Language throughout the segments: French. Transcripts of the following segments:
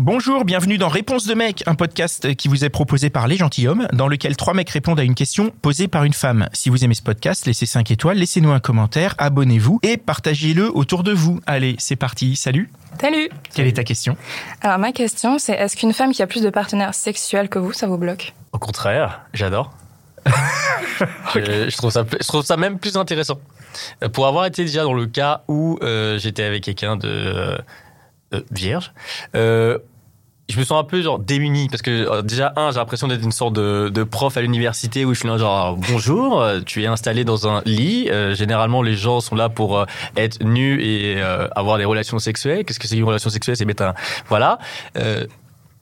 Bonjour, bienvenue dans Réponse de mec, un podcast qui vous est proposé par Les Gentilhommes, dans lequel trois mecs répondent à une question posée par une femme. Si vous aimez ce podcast, laissez 5 étoiles, laissez-nous un commentaire, abonnez-vous et partagez-le autour de vous. Allez, c'est parti, salut Salut Quelle est ta question? Alors ma question c'est est-ce qu'une femme qui a plus de partenaires sexuels que vous, ça vous bloque? Au contraire, j'adore. je, je trouve ça, je trouve ça même plus intéressant. Euh, Pour avoir été déjà dans le cas où euh, j'étais avec quelqu'un de euh, euh, vierge, euh, je me sens un peu genre démuni parce que euh, déjà un j'ai l'impression d'être une sorte de, prof à l'université où je suis là genre bonjour tu es installé dans un lit. Généralement les gens sont là pour être nus et avoir des relations sexuelles. Qu'est-ce que c'est une relation sexuelle c'est mettre un voilà. Euh,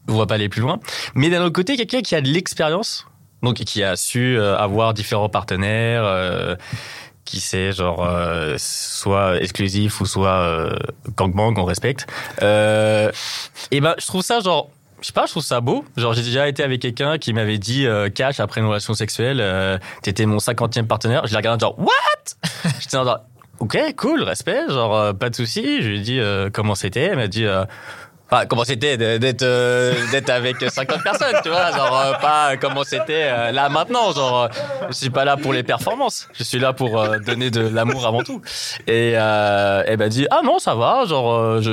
on va pas aller plus loin. Mais d'un autre côté quelqu'un qui a de l'expérience donc qui a su avoir différents partenaires qui sait genre euh, soit exclusif ou soit euh, gangbang on respecte euh, et ben je trouve ça genre je sais pas, je trouve ça beau. Genre, j'ai déjà été avec quelqu'un qui m'avait dit euh, cash après une relation sexuelle, euh, t'étais mon cinquantième partenaire. Je l'ai regardé genre what? J'étais genre ok cool respect, genre euh, pas de souci. Je lui ai dit euh, comment c'était. Elle m'a dit euh, Enfin, comment c'était d'être euh, d'être avec 50 personnes, tu vois, genre euh, pas comment c'était euh, là maintenant, genre je suis pas là pour les performances, je suis là pour donner de l'amour avant tout. Et euh, elle m'a dit ah non ça va, genre je,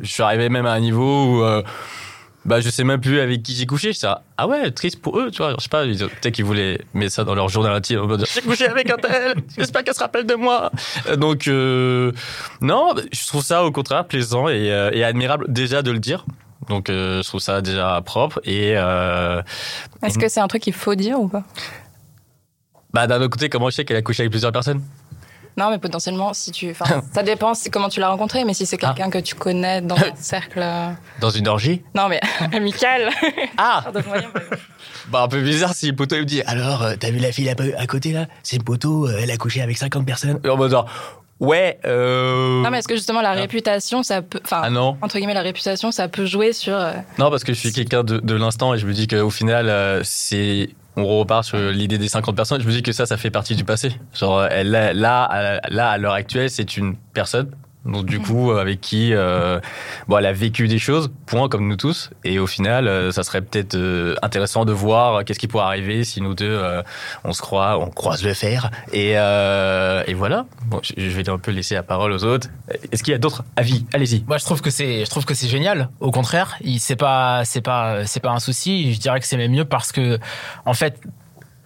je suis arrivé même à un niveau où bah je sais même plus avec qui j'ai couché, je ah ouais triste pour eux, tu vois, je sais pas, peut-être qu'ils voulaient mettre ça dans leur journal intime, j'ai couché avec un tel, j'espère qu'elle se rappelle de moi. Donc euh, non, je trouve ça au contraire plaisant et, euh, et admirable déjà de le dire. Donc euh, je trouve ça déjà propre et Est-ce que c'est un truc qu'il faut dire ou pas? Bah d'un autre côté comment je sais qu'elle a couché avec plusieurs personnes? Non, mais potentiellement, si tu. Enfin, ça dépend si- comment tu l'as rencontré, mais si c'est quelqu'un que tu connais dans un cercle. euh, dans une orgie? Non, mais amical. Ah bah un peu bizarre si le poteau il me dit alors euh, t'as vu la fille à, à côté là? C'est le poteau euh, elle a couché avec 50 personnes en mode genre ouais euh... Non, mais est-ce que justement la réputation, ça peut. Enfin, ah non entre guillemets, la réputation, ça peut jouer sur. non parce que je suis quelqu'un de, de l'instant et je me dis qu'au final c'est on repart sur l'idée des 50 personnes. Je me dis que ça ça fait partie du passé. Genre là là là, à l'heure actuelle c'est une personne donc du coup avec qui euh, bon elle a vécu des choses point comme nous tous. Et au final euh, ça serait peut-être euh, intéressant de voir qu'est-ce qui pourrait arriver si nous deux on se croit on croise le fer. Et et voilà. Bon je, je vais un peu laisser la parole aux autres. Est-ce qu'il y a d'autres avis? Allez-y. Moi, je trouve que c'est, je trouve que c'est génial. Au contraire, il c'est pas, c'est pas, c'est pas un souci. Je dirais que c'est même mieux parce que, en fait,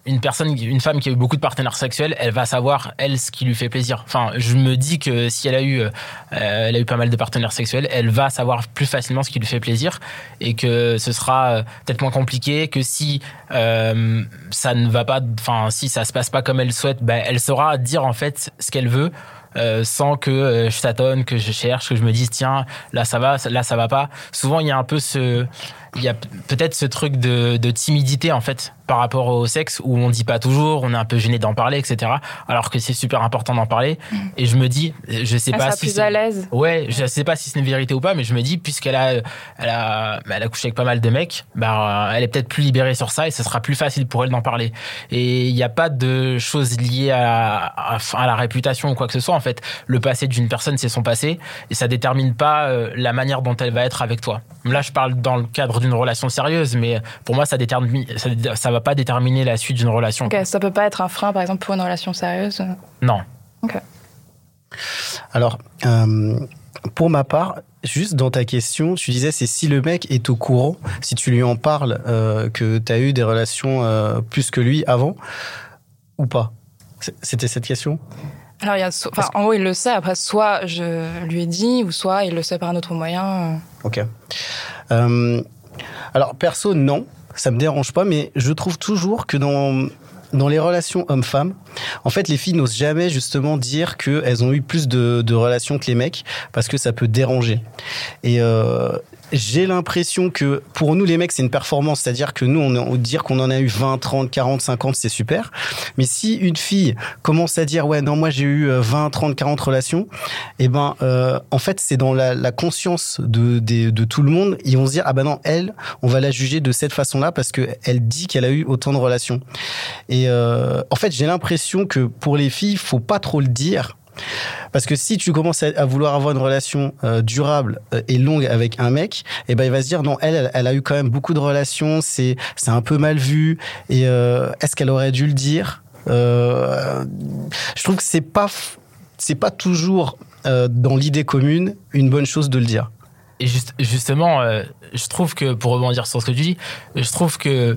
une personne, une femme qui a eu beaucoup de partenaires sexuels, elle va savoir elle ce qui lui fait plaisir. Enfin, je me dis que si elle a eu, euh, elle a eu pas mal de partenaires sexuels, elle va savoir plus facilement ce qui lui fait plaisir et que ce sera euh, peut-être moins compliqué que si euh, ça ne va pas, enfin si ça se passe pas comme elle souhaite, ben, elle saura dire en fait ce qu'elle veut. euh, sans que euh, je tâtonne, que je cherche, que je me dise tiens là ça va, là ça va pas. Souvent il y a un peu ce, il y a peut-être ce truc de, de timidité en fait par rapport au sexe où on dit pas toujours, on est un peu gêné d'en parler, etc. Alors que c'est super important d'en parler. Et je me dis, je sais elle pas sera si plus à l'aise. Ouais, je sais pas si c'est une vérité ou pas, mais je me dis, puisqu'elle a, elle a, bah, elle a couché avec pas mal de mecs, bah, elle est peut-être plus libérée sur ça et ce sera plus facile pour elle d'en parler. Et il n'y a pas de choses liées à, à, à la réputation ou quoi que ce soit. En fait. Le passé d'une personne, c'est son passé et ça détermine pas euh, la manière dont elle va être avec toi. Là, je parle dans le cadre d'une relation sérieuse, mais pour moi, ça détermine, ça, ça va pas déterminer la suite d'une relation. Ok, ça peut pas être un frein, par exemple, pour une relation sérieuse? Non. Ok. Alors, euh, pour ma part, juste dans ta question, tu disais c'est si le mec est au courant, si tu lui en parles, euh, que tu as eu des relations euh, plus que lui avant, ou pas? C'était cette question? Alors, il y a, so- enfin, en gros, il le sait. Après, soit je lui ai dit, ou soit il le sait par un autre moyen. Ok. Euh, alors, perso, non, ça me dérange pas, mais je trouve toujours que dans, dans les relations hommes-femmes, en fait, les filles n'osent jamais justement dire qu'elles ont eu plus de, relations que les mecs, parce que ça peut déranger. Et euh, j'ai l'impression que pour nous, les mecs, c'est une performance, c'est-à-dire que nous, on, dire qu'on en a eu 20, 30, 40, 50, c'est super. Mais si une fille commence à dire, ouais, non, moi j'ai eu euh, 20, 30, 40 relations, eh ben, euh, en fait, c'est dans la, conscience de, tout le monde. Ils vont se dire, ah ben non, elle, on va la juger de cette façon-là parce que elle dit qu'elle a eu autant de relations. Et euh, en fait, j'ai l'impression que pour les filles, faut pas trop le dire. Parce que si tu commences à, vouloir avoir une relation euh, durable euh, et longue avec un mec, eh ben il va se dire non, elle, elle, a eu quand même beaucoup de relations, c'est c'est un peu mal vu. Et euh, est-ce qu'elle aurait dû le dire? Je trouve que c'est pas c'est pas toujours dans l'idée commune une bonne chose de le dire. Et juste, justement, je trouve que, pour rebondir sur ce que tu dis, je trouve que,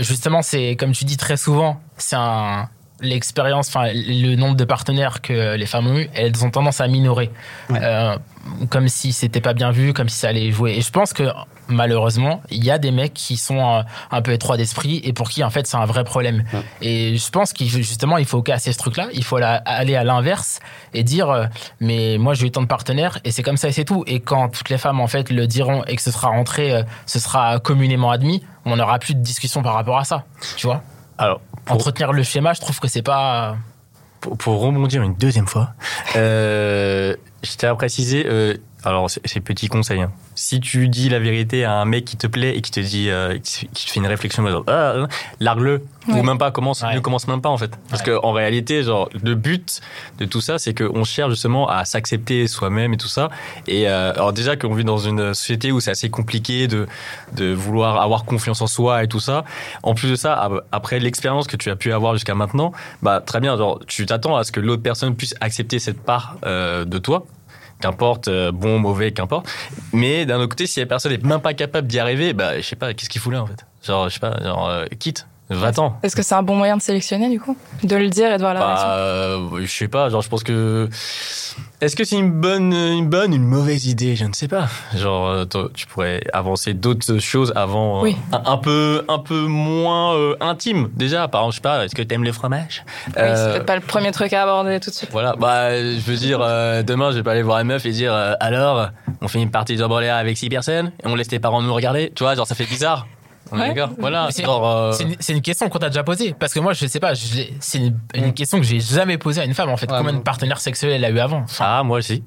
justement, c'est, comme tu dis très souvent, c'est un, l'expérience, enfin, le nombre de partenaires que les femmes ont eu, elles ont tendance à minorer. Ouais. Euh, comme si c'était pas bien vu, comme si ça allait jouer. Et je pense que, malheureusement, il y a des mecs qui sont euh, un peu étroits d'esprit et pour qui, en fait, c'est un vrai problème. Ouais. Et je pense qu'il justement, il faut casser ce truc-là. Il faut la- aller à l'inverse et dire, euh, mais moi, j'ai eu tant de partenaires et c'est comme ça et c'est tout. Et quand toutes les femmes, en fait, le diront et que ce sera rentré, euh, ce sera communément admis, on n'aura plus de discussion par rapport à ça. Tu vois? Alors, Entretenir le schéma, je trouve que c'est pas. pour, pour rebondir une deuxième fois, euh, je tiens à préciser, euh, alors c'est petit conseil, hein. si tu dis la vérité à un mec qui te plaît et qui te dit, euh, qui te fait une réflexion, genre, ah, largue-le, Ouais. ou même pas, commence, Ouais. ne commence même pas en fait. Parce Ouais. que en réalité, genre, le but de tout ça, c'est qu'on cherche justement à s'accepter soi-même et tout ça. Et euh, alors déjà qu'on vit dans une société où c'est assez compliqué de, de vouloir avoir confiance en soi et tout ça. En plus de ça, ap- après l'expérience que tu as pu avoir jusqu'à maintenant, bah très bien, genre tu t'attends à ce que l'autre personne puisse accepter cette part euh, de toi. Qu'importe, euh, bon, mauvais, qu'importe. Mais d'un autre côté, si la personne n'est même pas capable d'y arriver, bah, je sais pas, qu'est-ce qu'il fout là, en fait? Genre, je sais pas, genre, euh, quitte, va-t'en. Est-ce que c'est un bon moyen de sélectionner, du coup? De le dire et de voir la Bah, réaction? euh, je sais pas, genre, je pense que. Est-ce que c'est une bonne, une bonne, une mauvaise idée? Je ne sais pas. Genre, euh, tu pourrais avancer d'autres choses avant, euh, Oui. un, un peu, un peu moins euh, intime. Déjà, par exemple, je sais pas, est-ce que t'aimes les fromages Oui, c'est Euh, peut-être pas le premier truc à aborder tout de suite. Voilà, bah, je veux dire, demain, je vais pas aller voir une meuf et dire, alors, on fait une partie de avec six personnes et on laisse tes parents nous regarder? Tu vois, genre, ça fait bizarre. On est Voilà, c'est- euh, C'est une, question qu'on t'a déjà posée. Parce que moi, je sais pas, c'est une, une question que j'ai jamais posée à une femme, en fait. Ouais, Combien de partenaires sexuels elle a eu avant? Enfin, Ah, moi aussi.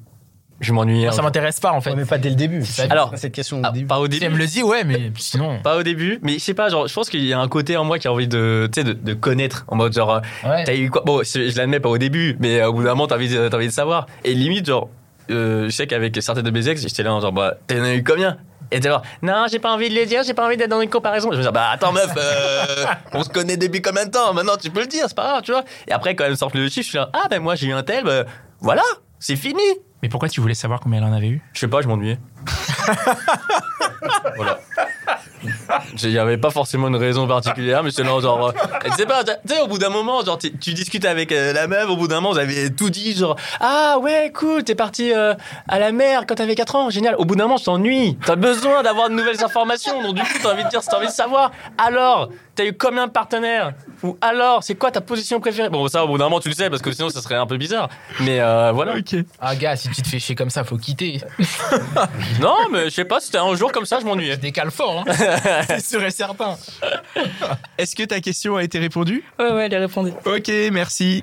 Je m'ennuie. Ça m'intéresse pas, en fait. Ouais, mais pas dès le début. Alors, Pas cette question au Ah, début. pas au Si début. elle me le dit, ouais, mais sinon. Pas au début, mais je sais pas, genre, je pense qu'il y a un côté en moi qui a envie de, tu sais, de, de connaître, en mode genre, euh, Ouais. t'as eu quoi? Bon, je l'admets pas au début, mais euh, au bout d'un moment, t'as envie, envie de savoir. Et limite, genre, euh, je sais qu'avec certaines de mes ex, j'étais là, genre, bah, t'en as eu combien? Et genre, non, j'ai pas envie de le dire, j'ai pas envie d'être dans une comparaison. Je me dis, bah, attends, meuf, euh, on se connaît depuis combien de temps? Maintenant, tu peux le dire, c'est pas grave, tu vois. Et après, quand elle me sort le chiffre, je suis là, ah, ben moi, j'ai eu un tel, bah, voilà, c'est fini. Mais pourquoi tu voulais savoir combien elle en avait eu? Je sais pas, je m'ennuyais. voilà. Il n'y avait pas forcément une raison particulière, mais c'est là, genre. euh, Tu sais pas, tu sais, au bout d'un moment, genre, tu discutes avec euh, la meuf, au bout d'un moment, vous avez tout dit, genre, ah ouais, cool, t'es parti euh, à la mer quand t'avais 4 ans, génial. Au bout d'un moment, tu t'ennuies. T'as besoin d'avoir de nouvelles informations, donc du coup, t'as envie de dire, t'as envie de savoir. Alors, t'as eu combien de partenaires Ou alors, c'est quoi ta position préférée Bon, ça, au bout d'un moment, tu le sais, parce que sinon, ça serait un peu bizarre. Mais euh, voilà. Ah, gars, si tu te fais chier comme ça, faut quitter. Non, mais je sais pas, c'était un jour comme ça, je m'ennuyais. Je décale fort, hein. C'est sûr et certain. Est-ce que ta question a été répondue? Ouais, ouais, elle est répondue. Ok, merci.